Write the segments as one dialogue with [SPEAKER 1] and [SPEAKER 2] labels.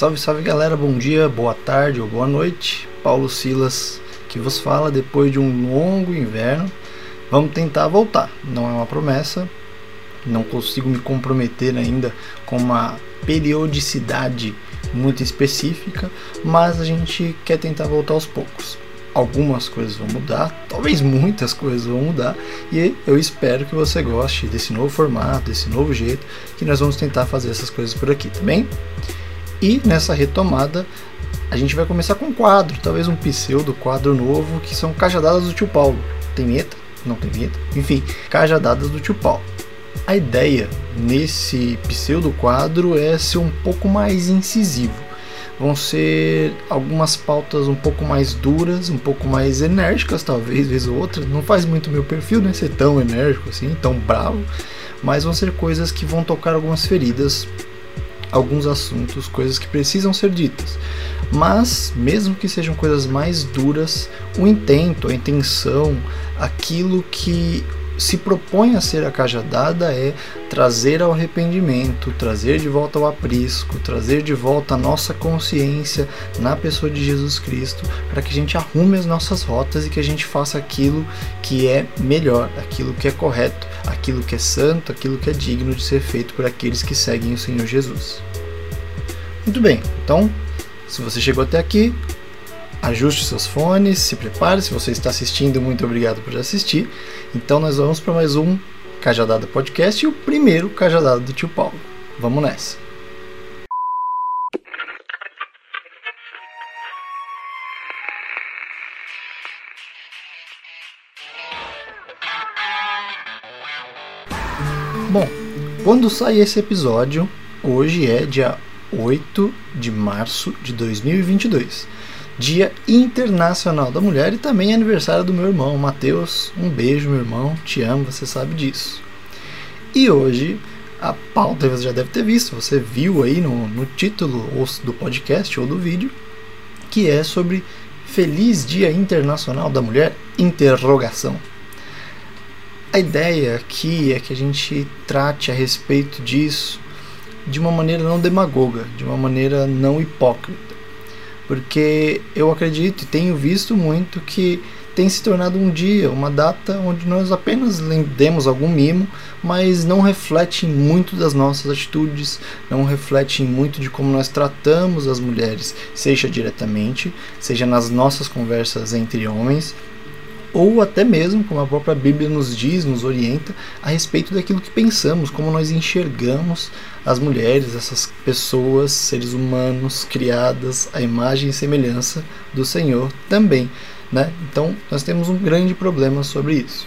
[SPEAKER 1] Salve, salve galera, bom dia, boa tarde ou boa noite. Paulo Silas que vos fala depois de um longo inverno. Vamos tentar voltar, não é uma promessa, não consigo me comprometer ainda com uma periodicidade muito específica, mas a gente quer tentar voltar aos poucos. Algumas coisas vão mudar, talvez muitas coisas vão mudar, e eu espero que você goste desse novo formato, desse novo jeito que nós vamos tentar fazer essas coisas por aqui, tá bem? E nessa retomada, a gente vai começar com um quadro, talvez um pseudo quadro novo, que são cajadadas do tio Paulo. Tem vinheta? Não tem vinheta? Enfim, cajadadas do tio Paulo. A ideia nesse pseudo quadro é ser um pouco mais incisivo. Vão ser algumas pautas um pouco mais duras, um pouco mais enérgicas, talvez, vez ou outra. Não faz muito meu perfil, né? Ser tão enérgico assim, tão bravo. Mas vão ser coisas que vão tocar algumas feridas alguns assuntos, coisas que precisam ser ditas. Mas, mesmo que sejam coisas mais duras, o intento, a intenção, aquilo que se propõe a ser a cajadada é trazer ao arrependimento, trazer de volta ao aprisco, trazer de volta a nossa consciência na pessoa de Jesus Cristo, para que a gente arrume as nossas rotas e que a gente faça aquilo que é melhor, aquilo que é correto, aquilo que é santo, aquilo que é digno de ser feito por aqueles que seguem o Senhor Jesus. Muito bem, então, se você chegou até aqui, ajuste seus fones, se prepare. Se você está assistindo, muito obrigado por assistir. Então nós vamos para mais um Cajadada Podcast e o primeiro Cajadada do Tio Paulo. Vamos nessa. Bom, quando sai esse episódio, hoje é dia 8 de março de 2022. Dia Internacional da Mulher e também é aniversário do meu irmão, Matheus. Um beijo, meu irmão, te amo, você sabe disso. E hoje, a pauta você já deve ter visto, você viu aí no, no título do podcast ou do vídeo, que é sobre Feliz Dia Internacional da Mulher? A ideia aqui é que a gente trate a respeito disso de uma maneira não demagoga, de uma maneira não hipócrita porque eu acredito e tenho visto muito que tem se tornado um dia, uma data onde nós apenas demos algum mimo, mas não reflete muito das nossas atitudes, não reflete muito de como nós tratamos as mulheres, seja diretamente, seja nas nossas conversas entre homens, ou até mesmo, como a própria Bíblia nos diz, nos orienta, a respeito daquilo que pensamos, como nós enxergamos as mulheres, essas pessoas, seres humanos criadas à imagem e semelhança do Senhor também. Né? Então, nós temos um grande problema sobre isso.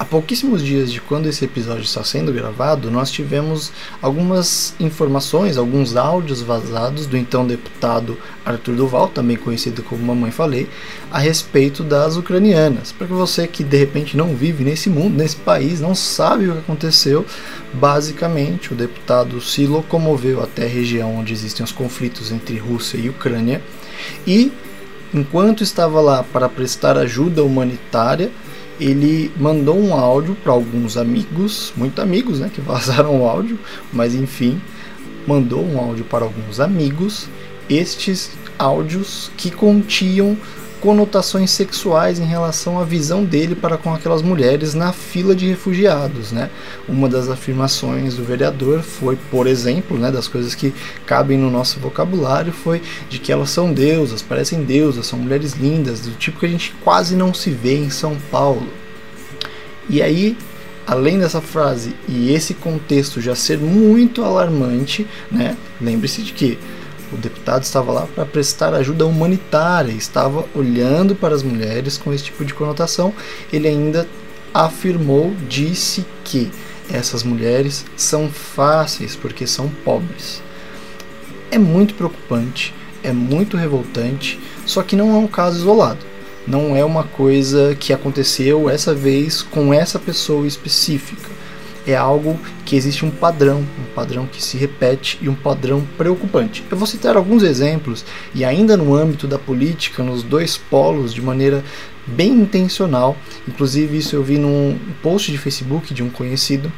[SPEAKER 1] Há pouquíssimos dias de quando esse episódio está sendo gravado, nós tivemos algumas informações, alguns áudios vazados do então deputado Arthur Duval, também conhecido como Mamãe Falei, a respeito das ucranianas. Para que você que de repente não vive nesse mundo, nesse país, não sabe o que aconteceu, basicamente o deputado se locomoveu até a região onde existem os conflitos entre Rússia e Ucrânia e, enquanto estava lá para prestar ajuda humanitária, ele mandou um áudio para alguns amigos, muito amigos, né, que vazaram o áudio, mas enfim, mandou um áudio para alguns amigos. Estes áudios que continham conotações sexuais em relação à visão dele para com aquelas mulheres na fila de refugiados, né? Uma das afirmações do vereador foi, por exemplo, né, das coisas que cabem no nosso vocabulário, foi de que elas são deusas, parecem deusas, são mulheres lindas, do tipo que a gente quase não se vê em São Paulo. E aí, além dessa frase e esse contexto já ser muito alarmante, né? Lembre-se de que o deputado estava lá para prestar ajuda humanitária, estava olhando para as mulheres com esse tipo de conotação. Ele ainda afirmou, disse que essas mulheres são fáceis porque são pobres. É muito preocupante, é muito revoltante, só que não é um caso isolado. Não é uma coisa que aconteceu essa vez com essa pessoa específica é algo que existe um padrão, um padrão que se repete e um padrão preocupante. Eu vou citar alguns exemplos e ainda no âmbito da política, nos dois polos, de maneira bem intencional. Inclusive isso eu vi num post de Facebook de um conhecido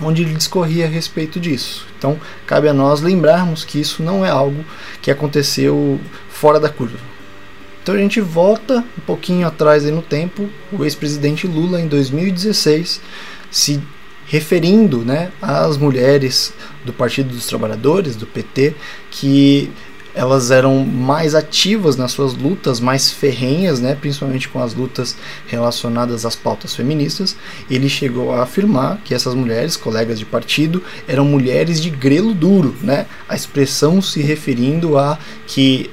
[SPEAKER 1] onde ele discorria a respeito disso. Então, cabe a nós lembrarmos que isso não é algo que aconteceu fora da curva. Então a gente volta um pouquinho atrás no tempo, o ex-presidente Lula em 2016 se referindo né, às mulheres do Partido dos Trabalhadores, do PT, que elas eram mais ativas nas suas lutas, mais ferrenhas, né, principalmente com as lutas relacionadas às pautas feministas. Ele chegou a afirmar que essas mulheres, colegas de partido, eram mulheres de grelo duro, né, a expressão se referindo a que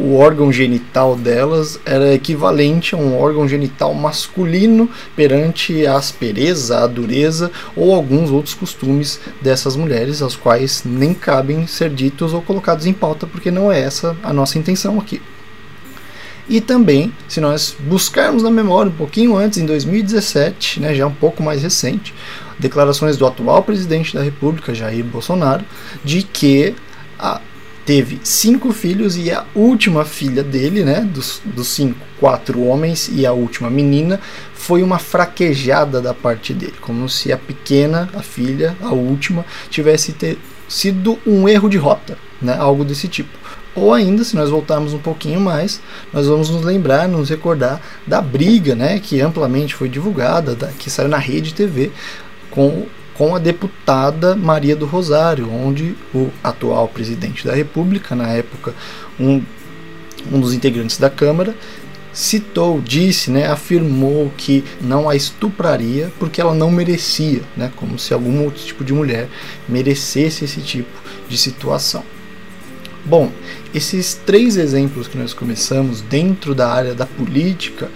[SPEAKER 1] o órgão genital delas era equivalente a um órgão genital masculino perante a aspereza, a dureza ou alguns outros costumes dessas mulheres, aos quais nem cabem ser ditos ou colocados em pauta, porque não é essa a nossa intenção aqui. E também, se nós buscarmos na memória um pouquinho antes, em 2017, né, já um pouco mais recente, declarações do atual presidente da República, Jair Bolsonaro, de que a teve cinco filhos e a última filha dele, né, dos, dos cinco, quatro homens e a última menina, foi uma fraquejada da parte dele, como se a pequena, a filha, a última, tivesse sido um erro de rota, né, algo desse tipo. Ou ainda, se nós voltarmos um pouquinho mais, nós vamos nos lembrar, nos recordar da briga, né, que amplamente foi divulgada, da, que saiu na rede TV, com com a deputada Maria do Rosário, onde o atual presidente da República, na época um, um dos integrantes da Câmara, citou, disse, né, afirmou que não a estupraria porque ela não merecia, né, como se algum outro tipo de mulher merecesse esse tipo de situação. Bom, esses três exemplos que nós começamos dentro da área da política,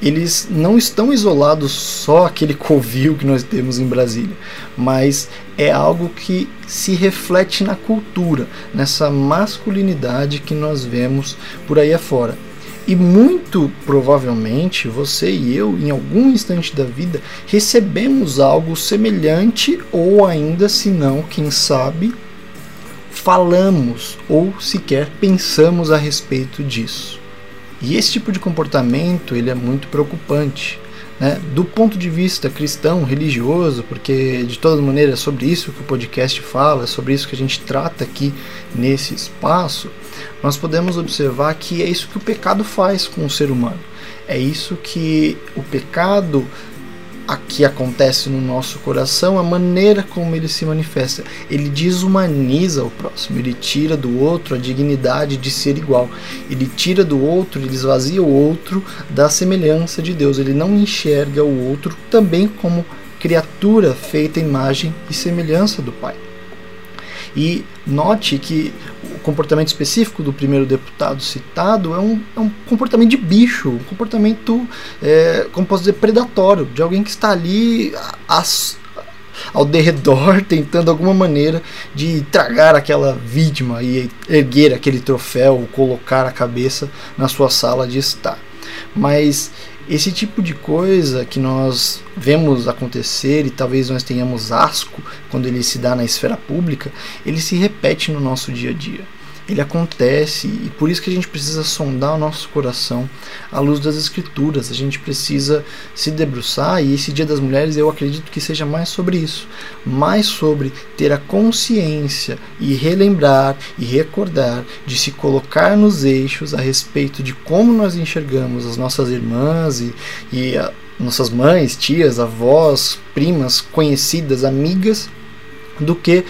[SPEAKER 1] eles não estão isolados só aquele covil que nós temos em Brasília, mas é algo que se reflete na cultura, nessa masculinidade que nós vemos por aí afora. E muito provavelmente você e eu, em algum instante da vida, recebemos algo semelhante, ou ainda, se não, quem sabe, falamos ou sequer pensamos a respeito disso. E esse tipo de comportamento ele é muito preocupante. Né? Do ponto de vista cristão, religioso, porque de toda maneira é sobre isso que o podcast fala, é sobre isso que a gente trata aqui nesse espaço, nós podemos observar que é isso que o pecado faz com o ser humano. É isso que o pecado aqui acontece no nosso coração, a maneira como ele se manifesta. Ele desumaniza o próximo, ele tira do outro a dignidade de ser igual. Ele tira do outro, ele esvazia o outro da semelhança de Deus. Ele não enxerga o outro também como criatura feita imagem e semelhança do Pai. E note que o comportamento específico do primeiro deputado citado é um, é um comportamento de bicho, um comportamento, é, como posso dizer, predatório, de alguém que está ali ao derredor, tentando alguma maneira de tragar aquela vítima e erguer aquele troféu, colocar a cabeça na sua sala de estar. Mas esse tipo de coisa que nós vemos acontecer e talvez nós tenhamos asco quando ele se dá na esfera pública, ele se repete no nosso dia a dia ele acontece e por isso que a gente precisa sondar o nosso coração à luz das escrituras. A gente precisa se debruçar e esse Dia das Mulheres eu acredito que seja mais sobre isso, mais sobre ter a consciência e relembrar e recordar de se colocar nos eixos a respeito de como nós enxergamos as nossas irmãs e, e a, nossas mães, tias, avós, primas, conhecidas, amigas, do que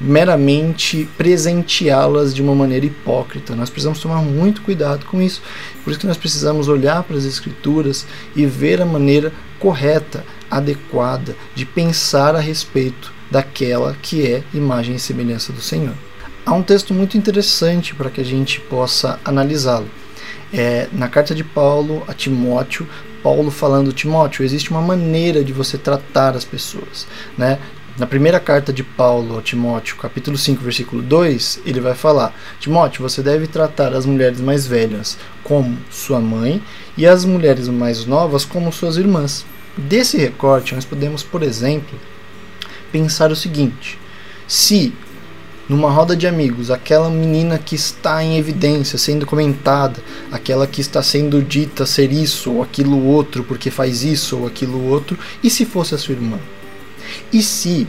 [SPEAKER 1] meramente presenteá-las de uma maneira hipócrita. Nós precisamos tomar muito cuidado com isso. Por isso que nós precisamos olhar para as escrituras e ver a maneira correta, adequada de pensar a respeito daquela que é imagem e semelhança do Senhor. Há um texto muito interessante para que a gente possa analisá-lo. É, na carta de Paulo a Timóteo, Paulo falando Timóteo, existe uma maneira de você tratar as pessoas, né? Na primeira carta de Paulo a Timóteo, capítulo 5, versículo 2, ele vai falar: Timóteo, você deve tratar as mulheres mais velhas como sua mãe e as mulheres mais novas como suas irmãs. Desse recorte, nós podemos, por exemplo, pensar o seguinte: se numa roda de amigos, aquela menina que está em evidência, sendo comentada, aquela que está sendo dita ser isso ou aquilo outro porque faz isso ou aquilo outro, e se fosse a sua irmã? E se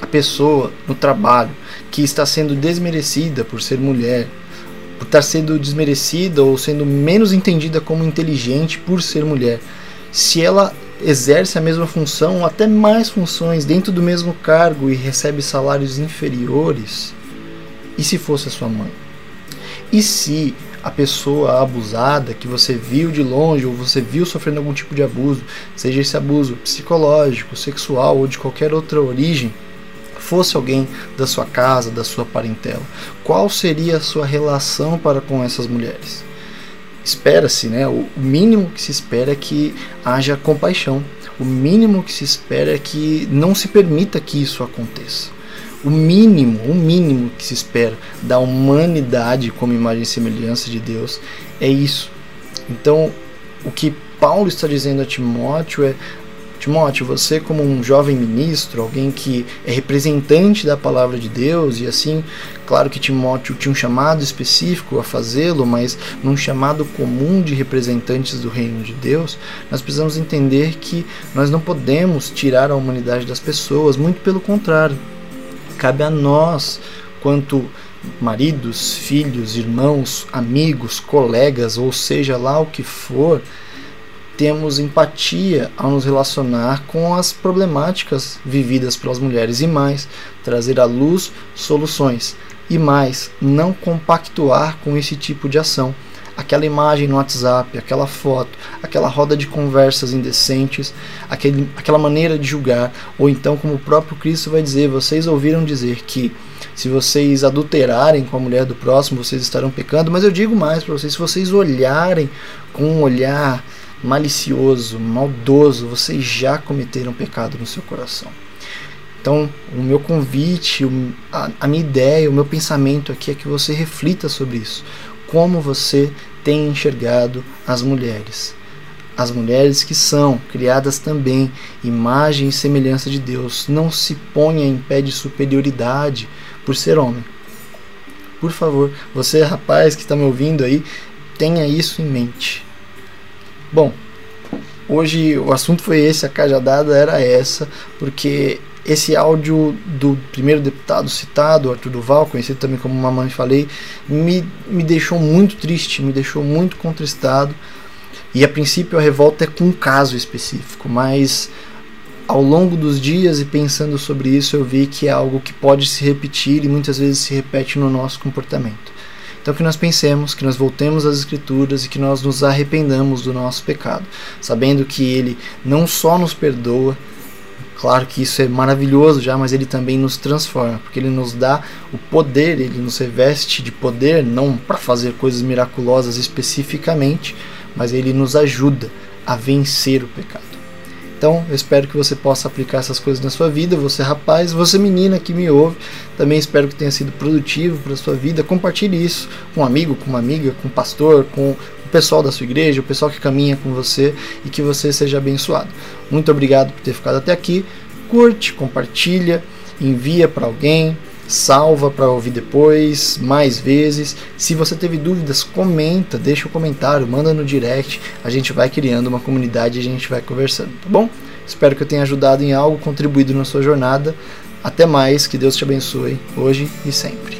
[SPEAKER 1] a pessoa no trabalho que está sendo desmerecida por ser mulher, por estar sendo desmerecida ou sendo menos entendida como inteligente por ser mulher, se ela exerce a mesma função, ou até mais funções dentro do mesmo cargo e recebe salários inferiores, e se fosse a sua mãe? E se a pessoa abusada que você viu de longe ou você viu sofrendo algum tipo de abuso, seja esse abuso psicológico, sexual ou de qualquer outra origem, fosse alguém da sua casa, da sua parentela, qual seria a sua relação para com essas mulheres? Espera-se, né? O mínimo que se espera é que haja compaixão. O mínimo que se espera é que não se permita que isso aconteça o mínimo, o mínimo que se espera da humanidade como imagem e semelhança de Deus é isso. Então, o que Paulo está dizendo a Timóteo é: Timóteo, você, como um jovem ministro, alguém que é representante da palavra de Deus, e assim, claro que Timóteo tinha um chamado específico a fazê-lo, mas num chamado comum de representantes do reino de Deus, nós precisamos entender que nós não podemos tirar a humanidade das pessoas, muito pelo contrário Cabe a nós, quanto maridos, filhos, irmãos, amigos, colegas, ou seja lá o que for, temos empatia ao nos relacionar com as problemáticas vividas pelas mulheres e mais, trazer à luz soluções e mais, não compactuar com esse tipo de ação aquela imagem no WhatsApp, aquela foto, aquela roda de conversas indecentes, aquele, aquela maneira de julgar, ou então, como o próprio Cristo vai dizer, vocês ouviram dizer que se vocês adulterarem com a mulher do próximo, vocês estarão pecando, mas eu digo mais para vocês, se vocês olharem com um olhar malicioso, maldoso, vocês já cometeram pecado no seu coração. Então, o meu convite, a, minha ideia, o meu pensamento aqui é que você reflita sobre isso como você tem enxergado as mulheres. As mulheres que são criadas também imagem e semelhança de Deus. Não se ponha em pé de superioridade por ser homem. Por favor, você rapaz que está me ouvindo aí, tenha isso em mente. Bom, hoje o assunto foi esse, a cajadada era essa, porque esse áudio do primeiro deputado citado, Arthur Duval, conhecido também como Mamãe Falei, me, me deixou muito triste, me deixou muito contristado. E a princípio a revolta é com um caso específico, mas ao longo dos dias e pensando sobre isso, eu vi que é algo que pode se repetir e muitas vezes se repete no nosso comportamento. Então que nós pensemos, que nós voltemos às escrituras e que nós nos arrependamos do nosso pecado, sabendo que ele não só nos perdoa, Claro que isso é maravilhoso já, mas ele também nos transforma, porque ele nos dá o poder, ele nos reveste de poder, não para fazer coisas miraculosas especificamente, mas ele nos ajuda a vencer o pecado. Então, eu espero que você possa aplicar essas coisas na sua vida, você rapaz, você menina que me ouve, também espero que tenha sido produtivo para a sua vida. Compartilhe isso com um amigo, com uma amiga, com um pastor, com o pessoal da sua igreja, o pessoal que caminha com você e que você seja abençoado. Muito obrigado por ter ficado até aqui. Curte, compartilha, envia para alguém, salva para ouvir depois, mais vezes. Se você teve dúvidas, comenta, deixa um comentário, manda no direct. A gente vai criando uma comunidade e a gente vai conversando, tá bom? Espero que eu tenha ajudado em algo, contribuído na sua jornada. Até mais, que Deus te abençoe hoje e sempre.